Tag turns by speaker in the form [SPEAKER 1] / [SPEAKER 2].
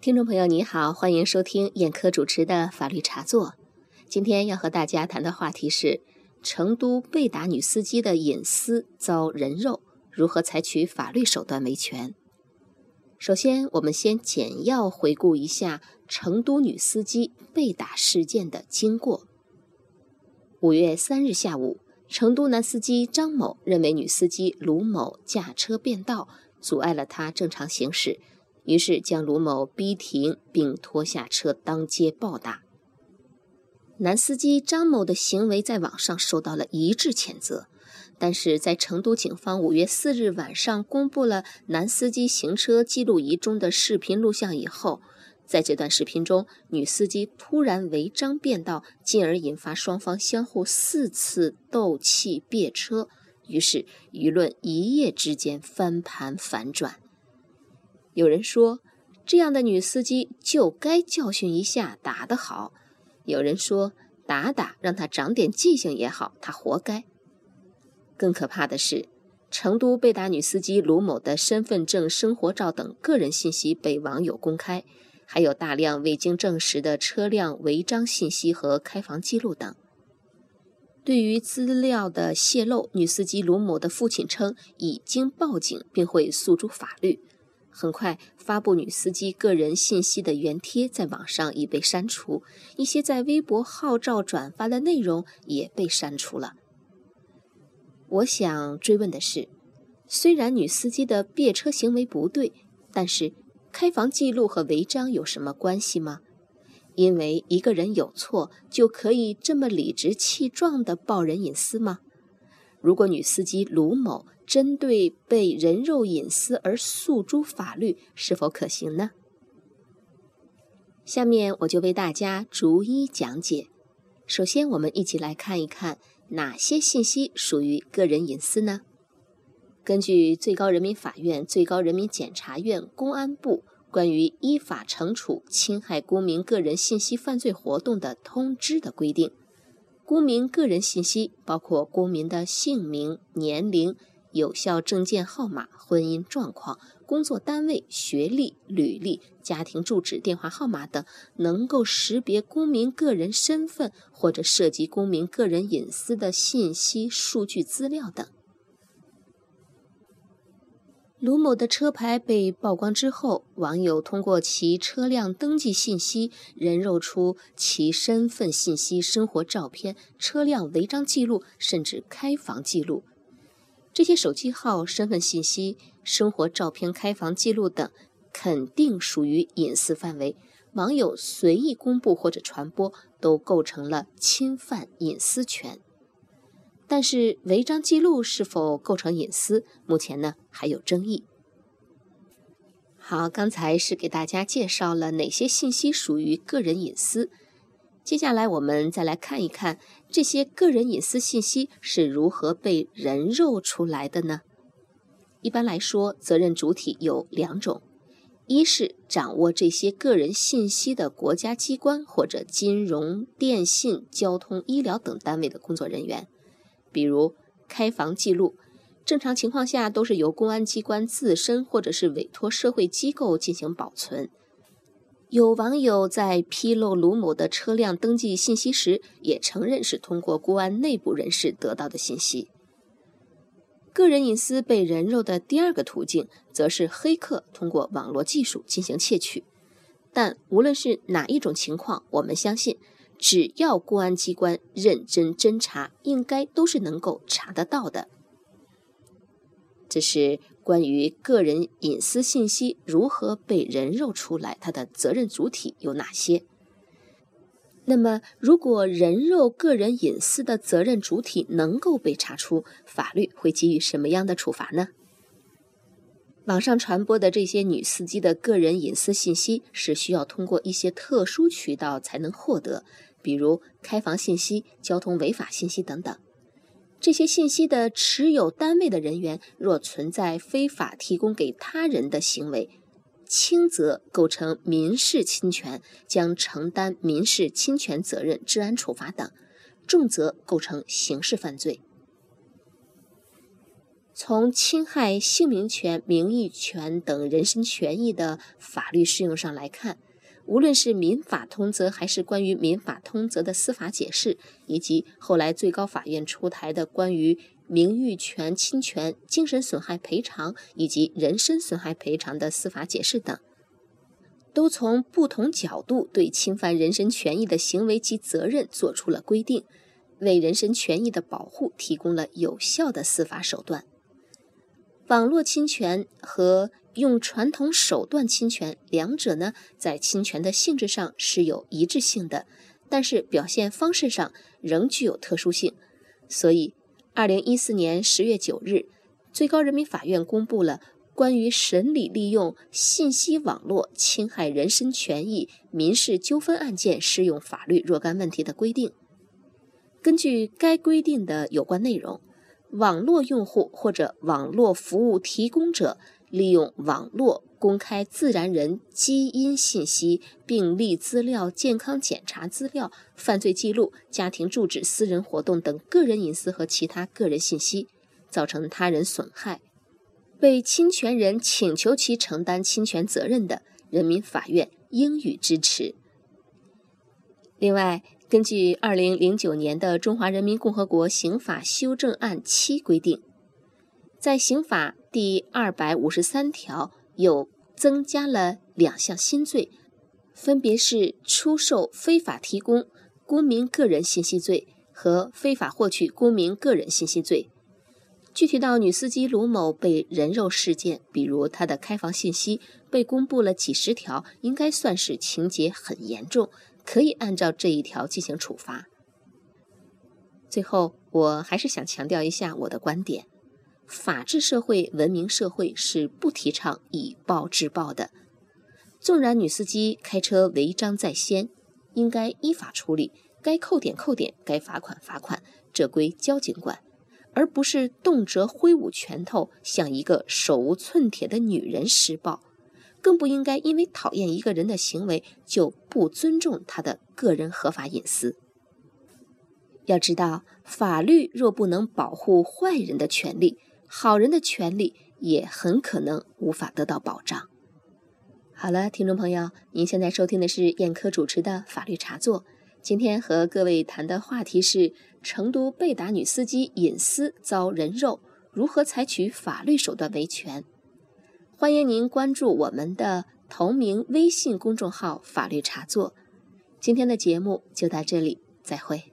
[SPEAKER 1] 听众朋友，你好，欢迎收听燕科主持的法律茶座。今天要和大家谈的话题是：成都被打女司机的隐私遭人肉，如何采取法律手段维权？首先，我们先简要回顾一下成都女司机被打事件的经过。五月三日下午，成都男司机张某认为女司机卢某驾车变道，阻碍了他正常行驶。于是将卢某逼停，并拖下车当街暴打。男司机张某的行为在网上受到了一致谴责，但是在成都警方五月四日晚上公布了男司机行车记录仪中的视频录像以后，在这段视频中，女司机突然违章变道，进而引发双方相互四次斗气别车，于是舆论一夜之间翻盘反转。有人说，这样的女司机就该教训一下，打得好；有人说，打打让她长点记性也好，她活该。更可怕的是，成都被打女司机卢某的身份证、生活照等个人信息被网友公开，还有大量未经证实的车辆违章信息和开房记录等。对于资料的泄露，女司机卢某的父亲称已经报警，并会诉诸法律。很快，发布女司机个人信息的原帖在网上已被删除，一些在微博号召转发的内容也被删除了。我想追问的是，虽然女司机的别车行为不对，但是开房记录和违章有什么关系吗？因为一个人有错就可以这么理直气壮地爆人隐私吗？如果女司机卢某，针对被人肉隐私而诉诸法律是否可行呢？下面我就为大家逐一讲解。首先，我们一起来看一看哪些信息属于个人隐私呢？根据最高人民法院、最高人民检察院、公安部关于依法惩处侵害公民个人信息犯罪活动的通知的规定，公民个人信息包括公民的姓名、年龄。有效证件号码、婚姻状况、工作单位、学历、履历、家庭住址、电话号码等能够识别公民个人身份或者涉及公民个人隐私的信息、数据资料等。卢某的车牌被曝光之后，网友通过其车辆登记信息人肉出其身份信息、生活照片、车辆违章记录，甚至开房记录。这些手机号、身份信息、生活照片、开房记录等，肯定属于隐私范围。网友随意公布或者传播，都构成了侵犯隐私权。但是，违章记录是否构成隐私，目前呢还有争议。好，刚才是给大家介绍了哪些信息属于个人隐私。接下来，我们再来看一看这些个人隐私信息是如何被人肉出来的呢？一般来说，责任主体有两种：一是掌握这些个人信息的国家机关或者金融、电信、交通、医疗等单位的工作人员，比如开房记录，正常情况下都是由公安机关自身或者是委托社会机构进行保存。有网友在披露卢某的车辆登记信息时，也承认是通过公安内部人士得到的信息。个人隐私被人肉的第二个途径，则是黑客通过网络技术进行窃取。但无论是哪一种情况，我们相信，只要公安机关认真侦查，应该都是能够查得到的。这是关于个人隐私信息如何被人肉出来，它的责任主体有哪些？那么，如果人肉个人隐私的责任主体能够被查出，法律会给予什么样的处罚呢？网上传播的这些女司机的个人隐私信息是需要通过一些特殊渠道才能获得，比如开房信息、交通违法信息等等。这些信息的持有单位的人员若存在非法提供给他人的行为，轻则构成民事侵权，将承担民事侵权责任、治安处罚等；重则构成刑事犯罪。从侵害姓名权、名誉权等人身权益的法律适用上来看，无论是民法通则，还是关于民法通则的司法解释，以及后来最高法院出台的关于名誉权侵权、精神损害赔偿以及人身损害赔偿的司法解释等，都从不同角度对侵犯人身权益的行为及责任作出了规定，为人身权益的保护提供了有效的司法手段。网络侵权和用传统手段侵权，两者呢在侵权的性质上是有一致性的，但是表现方式上仍具有特殊性。所以，二零一四年十月九日，最高人民法院公布了关于审理利用信息网络侵害人身权益民事纠纷案件适用法律若干问题的规定。根据该规定的有关内容。网络用户或者网络服务提供者利用网络公开自然人基因信息、病历资料、健康检查资料、犯罪记录、家庭住址、私人活动等个人隐私和其他个人信息，造成他人损害，被侵权人请求其承担侵权责任的，人民法院应予支持。另外，根据二零零九年的《中华人民共和国刑法修正案七》规定，在刑法第二百五十三条又增加了两项新罪，分别是出售非法提供公民个人信息罪和非法获取公民个人信息罪。具体到女司机卢某被人肉事件，比如她的开房信息被公布了几十条，应该算是情节很严重。可以按照这一条进行处罚。最后，我还是想强调一下我的观点：法治社会、文明社会是不提倡以暴制暴的。纵然女司机开车违章在先，应该依法处理，该扣点扣点，该罚款罚款，这归交警管，而不是动辄挥舞拳头向一个手无寸铁的女人施暴。更不应该因为讨厌一个人的行为就不尊重他的个人合法隐私。要知道，法律若不能保护坏人的权利，好人的权利也很可能无法得到保障。好了，听众朋友，您现在收听的是燕科主持的法律茶座。今天和各位谈的话题是：成都被打女司机隐私遭人肉，如何采取法律手段维权？欢迎您关注我们的同名微信公众号“法律茶座”。今天的节目就到这里，再会。